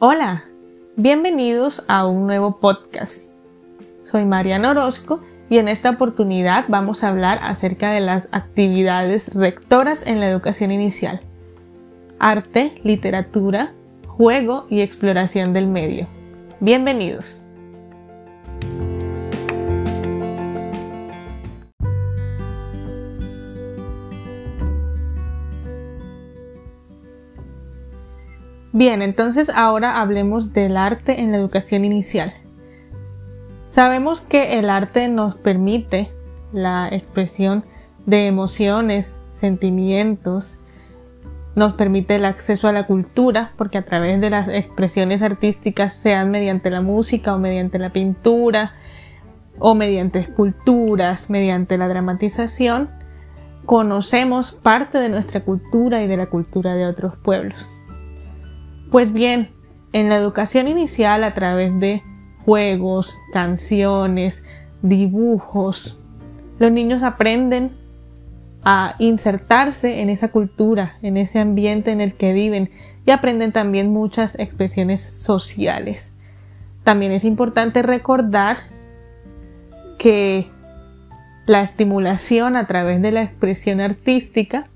Hola, bienvenidos a un nuevo podcast. Soy Mariana Orozco y en esta oportunidad vamos a hablar acerca de las actividades rectoras en la educación inicial. Arte, literatura, juego y exploración del medio. Bienvenidos. Bien, entonces ahora hablemos del arte en la educación inicial. Sabemos que el arte nos permite la expresión de emociones, sentimientos, nos permite el acceso a la cultura, porque a través de las expresiones artísticas, sean mediante la música o mediante la pintura, o mediante esculturas, mediante la dramatización, conocemos parte de nuestra cultura y de la cultura de otros pueblos. Pues bien, en la educación inicial a través de juegos, canciones, dibujos, los niños aprenden a insertarse en esa cultura, en ese ambiente en el que viven y aprenden también muchas expresiones sociales. También es importante recordar que la estimulación a través de la expresión artística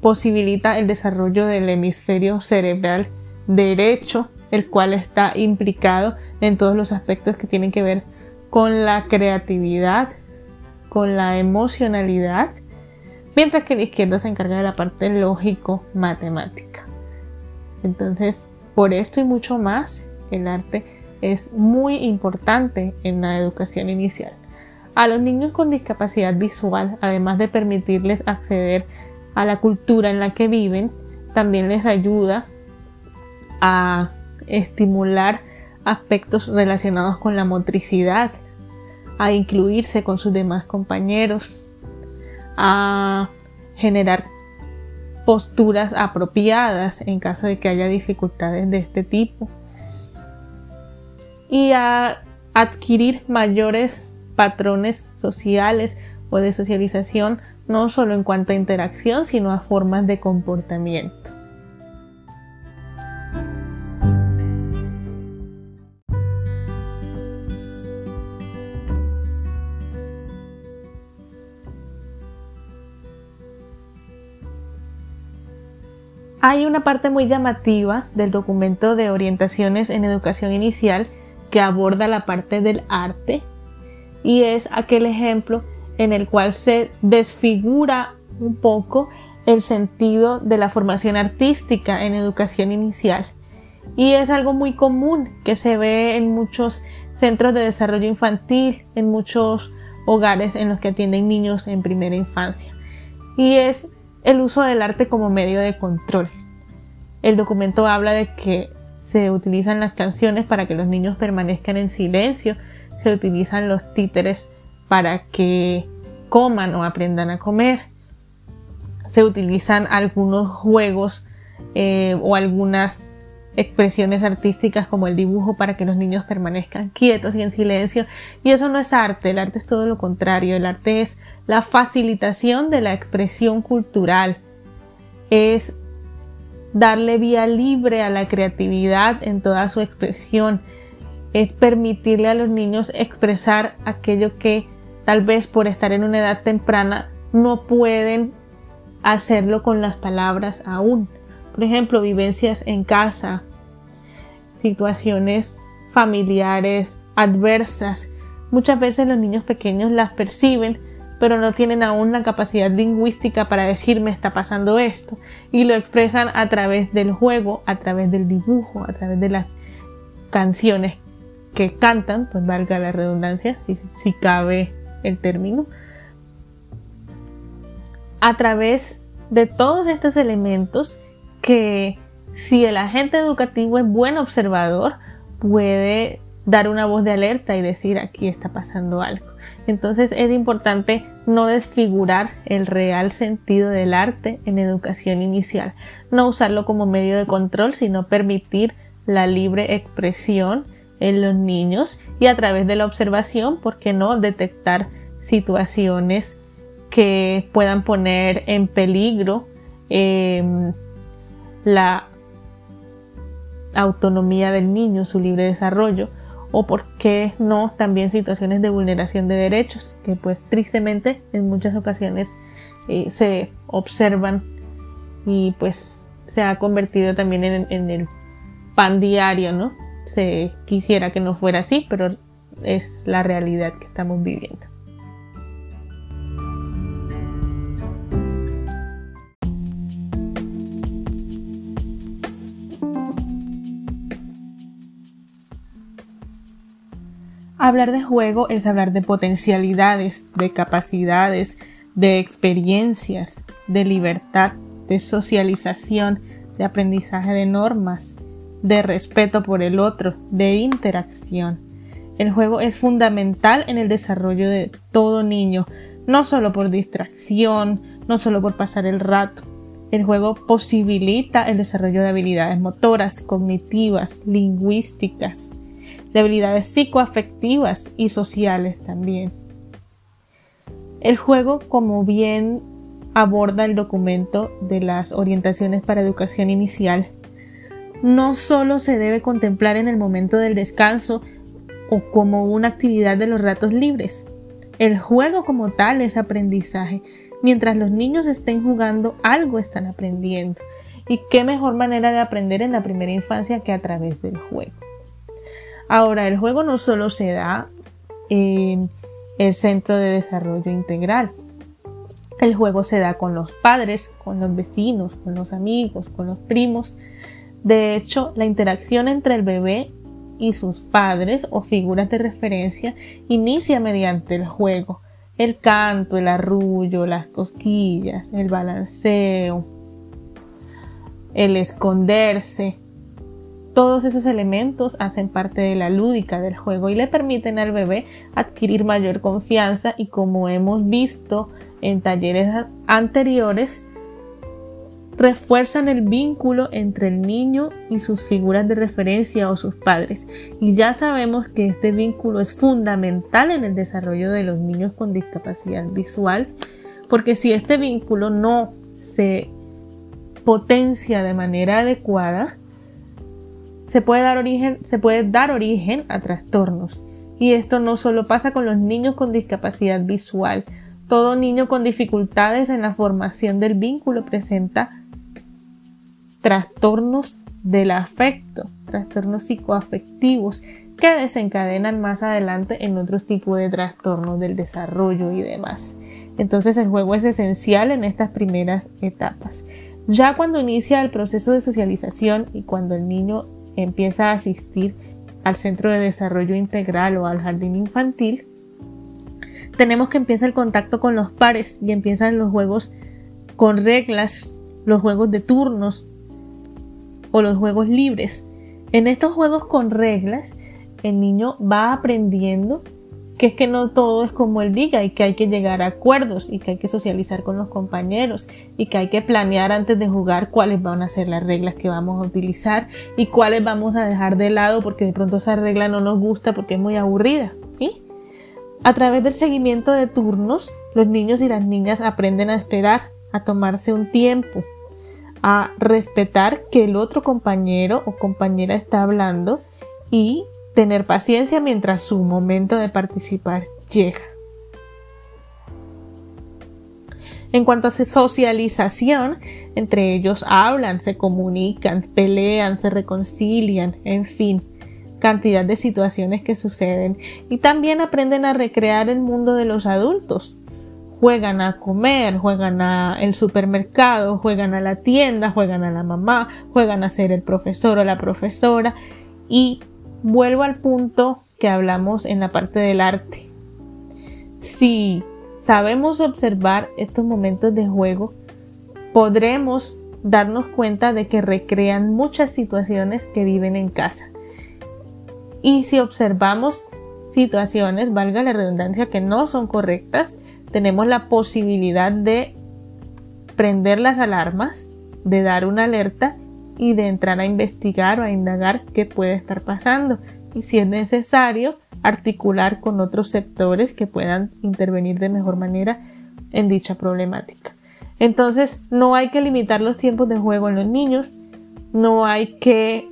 posibilita el desarrollo del hemisferio cerebral derecho, el cual está implicado en todos los aspectos que tienen que ver con la creatividad, con la emocionalidad, mientras que la izquierda se encarga de la parte lógico-matemática. Entonces, por esto y mucho más, el arte es muy importante en la educación inicial. A los niños con discapacidad visual, además de permitirles acceder a la cultura en la que viven, también les ayuda a estimular aspectos relacionados con la motricidad, a incluirse con sus demás compañeros, a generar posturas apropiadas en caso de que haya dificultades de este tipo y a adquirir mayores patrones sociales o de socialización no solo en cuanto a interacción sino a formas de comportamiento. Hay una parte muy llamativa del documento de orientaciones en educación inicial que aborda la parte del arte y es aquel ejemplo en el cual se desfigura un poco el sentido de la formación artística en educación inicial. Y es algo muy común que se ve en muchos centros de desarrollo infantil, en muchos hogares en los que atienden niños en primera infancia. Y es el uso del arte como medio de control. El documento habla de que se utilizan las canciones para que los niños permanezcan en silencio, se utilizan los títeres para que coman o aprendan a comer, se utilizan algunos juegos eh, o algunas expresiones artísticas como el dibujo para que los niños permanezcan quietos y en silencio. Y eso no es arte, el arte es todo lo contrario, el arte es la facilitación de la expresión cultural, es darle vía libre a la creatividad en toda su expresión, es permitirle a los niños expresar aquello que tal vez por estar en una edad temprana no pueden hacerlo con las palabras aún. Por ejemplo, vivencias en casa, situaciones familiares adversas. Muchas veces los niños pequeños las perciben, pero no tienen aún la capacidad lingüística para decirme está pasando esto y lo expresan a través del juego, a través del dibujo, a través de las canciones que cantan, pues valga la redundancia, si, si cabe el término, a través de todos estos elementos que si el agente educativo es buen observador, puede dar una voz de alerta y decir aquí está pasando algo. Entonces es importante no desfigurar el real sentido del arte en educación inicial, no usarlo como medio de control, sino permitir la libre expresión en los niños y a través de la observación, ¿por qué no detectar situaciones que puedan poner en peligro em, la autonomía del niño, su libre desarrollo, o por qué no también situaciones de vulneración de derechos, que pues tristemente en muchas ocasiones eh, se observan y pues se ha convertido también en, en el pan diario, ¿no? Se quisiera que no fuera así, pero es la realidad que estamos viviendo. Hablar de juego es hablar de potencialidades, de capacidades, de experiencias, de libertad, de socialización, de aprendizaje de normas, de respeto por el otro, de interacción. El juego es fundamental en el desarrollo de todo niño, no solo por distracción, no solo por pasar el rato. El juego posibilita el desarrollo de habilidades motoras, cognitivas, lingüísticas, de habilidades psicoafectivas y sociales también. El juego, como bien aborda el documento de las orientaciones para educación inicial, no solo se debe contemplar en el momento del descanso o como una actividad de los ratos libres. El juego como tal es aprendizaje. Mientras los niños estén jugando, algo están aprendiendo. Y qué mejor manera de aprender en la primera infancia que a través del juego. Ahora, el juego no solo se da en el centro de desarrollo integral. El juego se da con los padres, con los vecinos, con los amigos, con los primos. De hecho, la interacción entre el bebé y sus padres o figuras de referencia inicia mediante el juego. El canto, el arrullo, las cosquillas, el balanceo, el esconderse, todos esos elementos hacen parte de la lúdica del juego y le permiten al bebé adquirir mayor confianza y como hemos visto en talleres anteriores, refuerzan el vínculo entre el niño y sus figuras de referencia o sus padres. Y ya sabemos que este vínculo es fundamental en el desarrollo de los niños con discapacidad visual, porque si este vínculo no se potencia de manera adecuada, se puede dar origen, se puede dar origen a trastornos. Y esto no solo pasa con los niños con discapacidad visual. Todo niño con dificultades en la formación del vínculo presenta trastornos del afecto, trastornos psicoafectivos que desencadenan más adelante en otros tipos de trastornos del desarrollo y demás. Entonces el juego es esencial en estas primeras etapas. Ya cuando inicia el proceso de socialización y cuando el niño empieza a asistir al centro de desarrollo integral o al jardín infantil, tenemos que empieza el contacto con los pares y empiezan los juegos con reglas, los juegos de turnos o los juegos libres. En estos juegos con reglas, el niño va aprendiendo que es que no todo es como él diga y que hay que llegar a acuerdos y que hay que socializar con los compañeros y que hay que planear antes de jugar cuáles van a ser las reglas que vamos a utilizar y cuáles vamos a dejar de lado porque de pronto esa regla no nos gusta porque es muy aburrida. A través del seguimiento de turnos, los niños y las niñas aprenden a esperar, a tomarse un tiempo, a respetar que el otro compañero o compañera está hablando y tener paciencia mientras su momento de participar llega. En cuanto a socialización, entre ellos hablan, se comunican, pelean, se reconcilian, en fin, cantidad de situaciones que suceden y también aprenden a recrear el mundo de los adultos. Juegan a comer, juegan a el supermercado, juegan a la tienda, juegan a la mamá, juegan a ser el profesor o la profesora y vuelvo al punto que hablamos en la parte del arte. Si sabemos observar estos momentos de juego, podremos darnos cuenta de que recrean muchas situaciones que viven en casa. Y si observamos situaciones, valga la redundancia, que no son correctas, tenemos la posibilidad de prender las alarmas, de dar una alerta y de entrar a investigar o a indagar qué puede estar pasando y si es necesario articular con otros sectores que puedan intervenir de mejor manera en dicha problemática. Entonces no hay que limitar los tiempos de juego en los niños, no hay que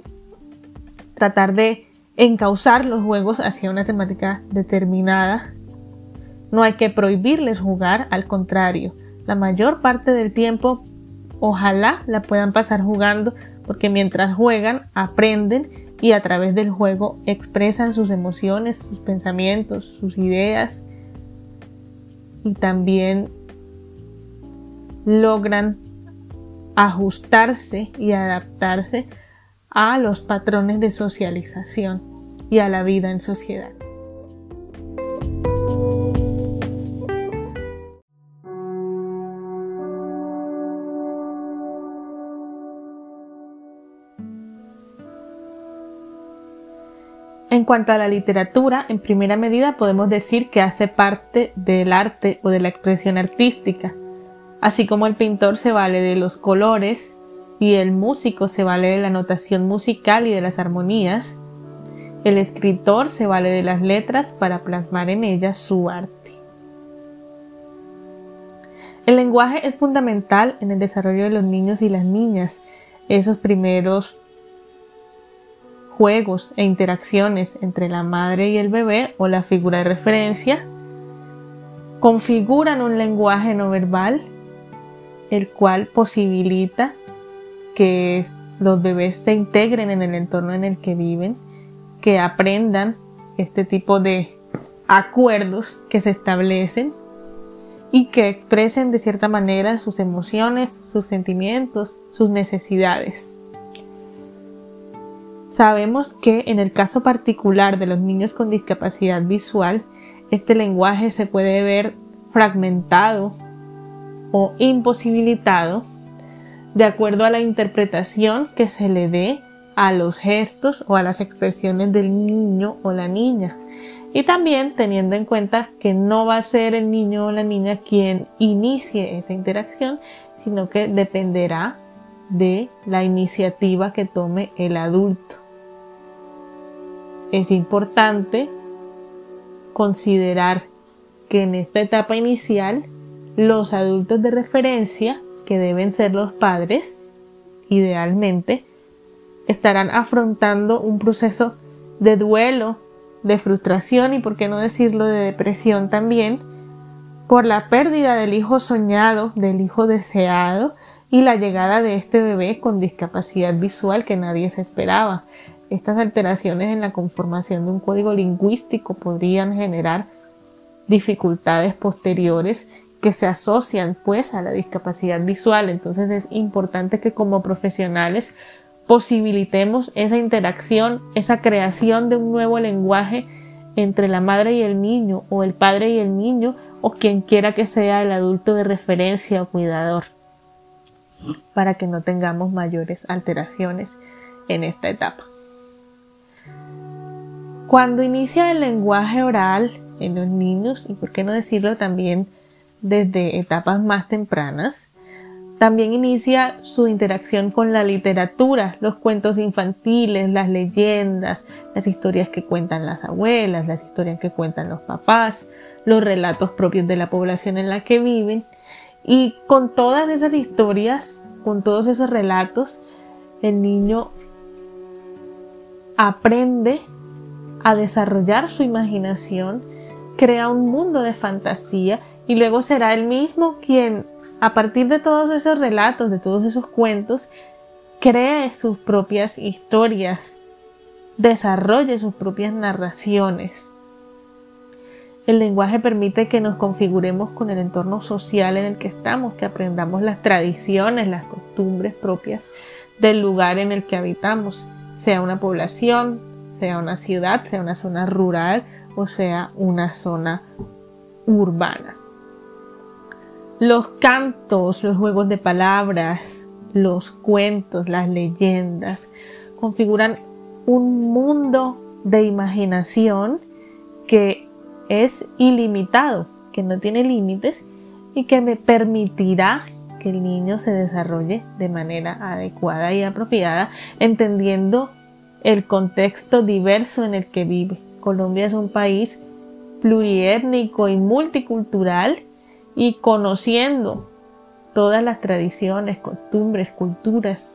tratar de encauzar los juegos hacia una temática determinada. No hay que prohibirles jugar, al contrario, la mayor parte del tiempo ojalá la puedan pasar jugando porque mientras juegan aprenden y a través del juego expresan sus emociones, sus pensamientos, sus ideas y también logran ajustarse y adaptarse a los patrones de socialización y a la vida en sociedad. En cuanto a la literatura, en primera medida podemos decir que hace parte del arte o de la expresión artística, así como el pintor se vale de los colores y el músico se vale de la notación musical y de las armonías, el escritor se vale de las letras para plasmar en ellas su arte. El lenguaje es fundamental en el desarrollo de los niños y las niñas, esos primeros juegos e interacciones entre la madre y el bebé o la figura de referencia configuran un lenguaje no verbal, el cual posibilita que los bebés se integren en el entorno en el que viven, que aprendan este tipo de acuerdos que se establecen y que expresen de cierta manera sus emociones, sus sentimientos, sus necesidades. Sabemos que en el caso particular de los niños con discapacidad visual, este lenguaje se puede ver fragmentado o imposibilitado de acuerdo a la interpretación que se le dé a los gestos o a las expresiones del niño o la niña. Y también teniendo en cuenta que no va a ser el niño o la niña quien inicie esa interacción, sino que dependerá de la iniciativa que tome el adulto es importante considerar que en esta etapa inicial los adultos de referencia, que deben ser los padres, idealmente, estarán afrontando un proceso de duelo, de frustración y, por qué no decirlo, de depresión también, por la pérdida del hijo soñado, del hijo deseado y la llegada de este bebé con discapacidad visual que nadie se esperaba. Estas alteraciones en la conformación de un código lingüístico podrían generar dificultades posteriores que se asocian pues a la discapacidad visual. Entonces es importante que como profesionales posibilitemos esa interacción, esa creación de un nuevo lenguaje entre la madre y el niño o el padre y el niño o quien quiera que sea el adulto de referencia o cuidador para que no tengamos mayores alteraciones en esta etapa. Cuando inicia el lenguaje oral en los niños, y por qué no decirlo también desde etapas más tempranas, también inicia su interacción con la literatura, los cuentos infantiles, las leyendas, las historias que cuentan las abuelas, las historias que cuentan los papás, los relatos propios de la población en la que viven. Y con todas esas historias, con todos esos relatos, el niño aprende a desarrollar su imaginación, crea un mundo de fantasía y luego será él mismo quien, a partir de todos esos relatos, de todos esos cuentos, cree sus propias historias, desarrolle sus propias narraciones. El lenguaje permite que nos configuremos con el entorno social en el que estamos, que aprendamos las tradiciones, las costumbres propias del lugar en el que habitamos, sea una población, sea una ciudad, sea una zona rural o sea una zona urbana. Los cantos, los juegos de palabras, los cuentos, las leyendas configuran un mundo de imaginación que es ilimitado, que no tiene límites y que me permitirá que el niño se desarrolle de manera adecuada y apropiada, entendiendo el contexto diverso en el que vive. Colombia es un país pluriétnico y multicultural y conociendo todas las tradiciones, costumbres, culturas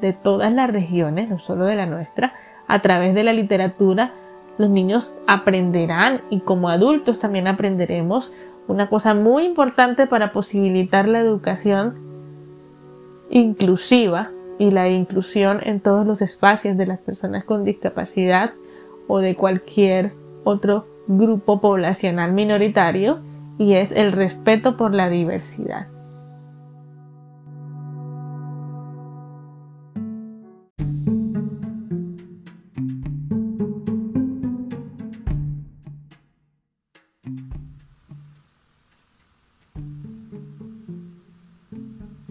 de todas las regiones, no solo de la nuestra, a través de la literatura los niños aprenderán y como adultos también aprenderemos una cosa muy importante para posibilitar la educación inclusiva y la inclusión en todos los espacios de las personas con discapacidad o de cualquier otro grupo poblacional minoritario y es el respeto por la diversidad.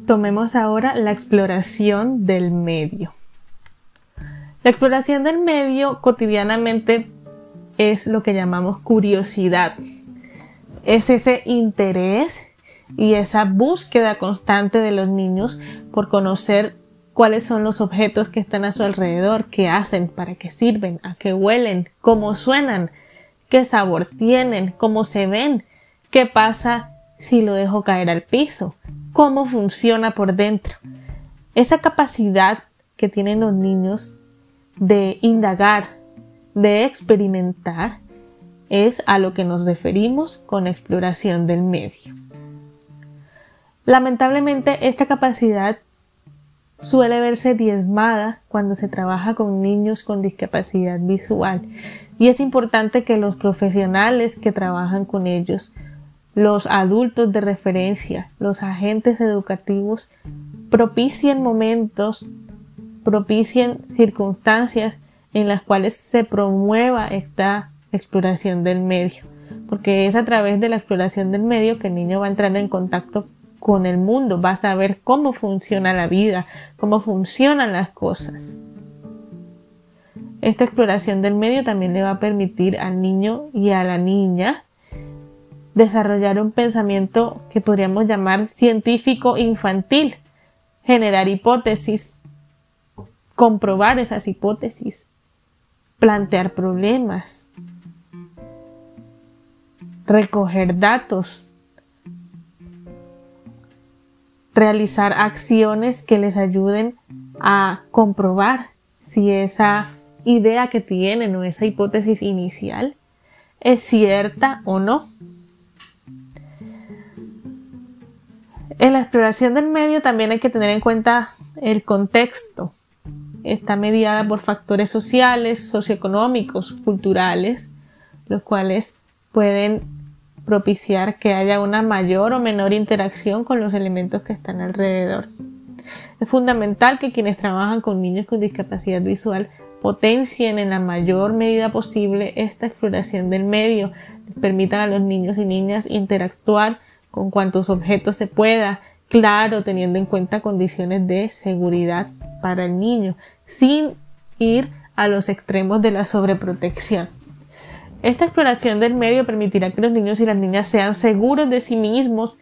Tomemos ahora la exploración del medio. La exploración del medio cotidianamente es lo que llamamos curiosidad. Es ese interés y esa búsqueda constante de los niños por conocer cuáles son los objetos que están a su alrededor, qué hacen, para qué sirven, a qué huelen, cómo suenan, qué sabor tienen, cómo se ven, qué pasa si lo dejo caer al piso, cómo funciona por dentro. Esa capacidad que tienen los niños de indagar, de experimentar, es a lo que nos referimos con exploración del medio. Lamentablemente, esta capacidad suele verse diezmada cuando se trabaja con niños con discapacidad visual y es importante que los profesionales que trabajan con ellos los adultos de referencia, los agentes educativos, propicien momentos, propicien circunstancias en las cuales se promueva esta exploración del medio, porque es a través de la exploración del medio que el niño va a entrar en contacto con el mundo, va a saber cómo funciona la vida, cómo funcionan las cosas. Esta exploración del medio también le va a permitir al niño y a la niña desarrollar un pensamiento que podríamos llamar científico infantil, generar hipótesis, comprobar esas hipótesis, plantear problemas, recoger datos, realizar acciones que les ayuden a comprobar si esa idea que tienen o esa hipótesis inicial es cierta o no. En la exploración del medio también hay que tener en cuenta el contexto. Está mediada por factores sociales, socioeconómicos, culturales, los cuales pueden propiciar que haya una mayor o menor interacción con los elementos que están alrededor. Es fundamental que quienes trabajan con niños con discapacidad visual potencien en la mayor medida posible esta exploración del medio, permitan a los niños y niñas interactuar con cuantos objetos se pueda, claro, teniendo en cuenta condiciones de seguridad para el niño, sin ir a los extremos de la sobreprotección. Esta exploración del medio permitirá que los niños y las niñas sean seguros de sí mismos,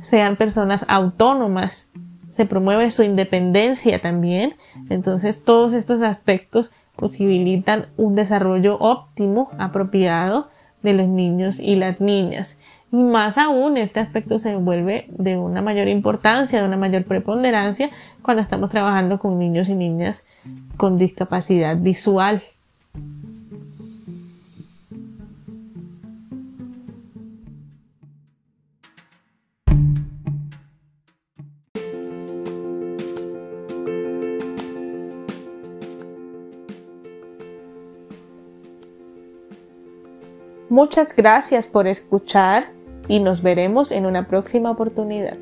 sean personas autónomas, se promueve su independencia también. Entonces todos estos aspectos posibilitan un desarrollo óptimo, apropiado de los niños y las niñas. Y más aún, este aspecto se vuelve de una mayor importancia, de una mayor preponderancia cuando estamos trabajando con niños y niñas con discapacidad visual. Muchas gracias por escuchar y nos veremos en una próxima oportunidad.